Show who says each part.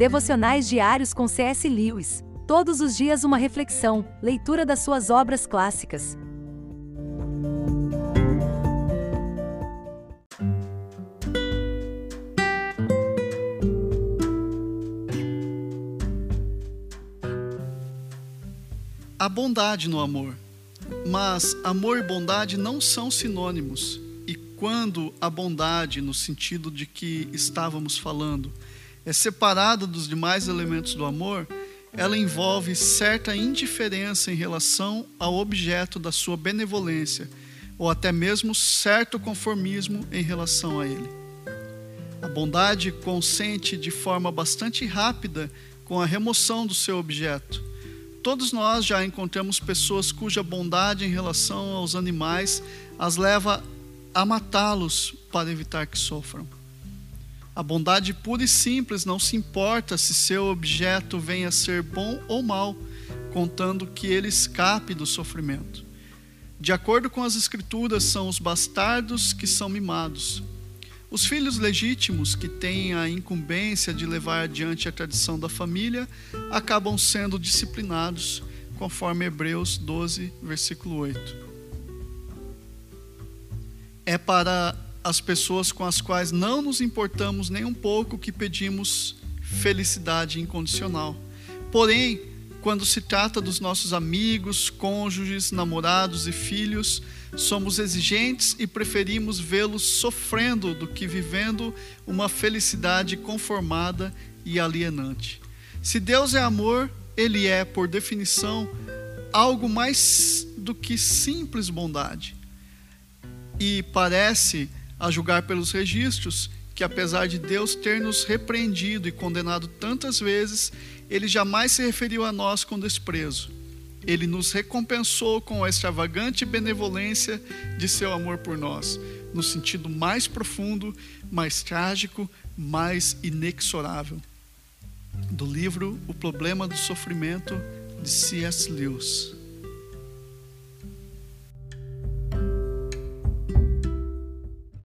Speaker 1: Devocionais diários com C.S. Lewis. Todos os dias uma reflexão, leitura das suas obras clássicas.
Speaker 2: A bondade no amor. Mas amor e bondade não são sinônimos. E quando a bondade, no sentido de que estávamos falando, é separada dos demais elementos do amor, ela envolve certa indiferença em relação ao objeto da sua benevolência, ou até mesmo certo conformismo em relação a ele. A bondade consente de forma bastante rápida com a remoção do seu objeto. Todos nós já encontramos pessoas cuja bondade em relação aos animais as leva a matá-los para evitar que sofram. A bondade pura e simples não se importa se seu objeto venha a ser bom ou mal, contando que ele escape do sofrimento. De acordo com as Escrituras, são os bastardos que são mimados. Os filhos legítimos, que têm a incumbência de levar adiante a tradição da família, acabam sendo disciplinados, conforme Hebreus 12, versículo 8. É para as pessoas com as quais não nos importamos nem um pouco que pedimos felicidade incondicional. Porém, quando se trata dos nossos amigos, cônjuges, namorados e filhos, somos exigentes e preferimos vê-los sofrendo do que vivendo uma felicidade conformada e alienante. Se Deus é amor, Ele é, por definição, algo mais do que simples bondade. E parece a julgar pelos registros, que apesar de Deus ter nos repreendido e condenado tantas vezes, ele jamais se referiu a nós com desprezo. Ele nos recompensou com a extravagante benevolência de seu amor por nós, no sentido mais profundo, mais trágico, mais inexorável. Do livro O Problema do Sofrimento, de C.S. Lewis.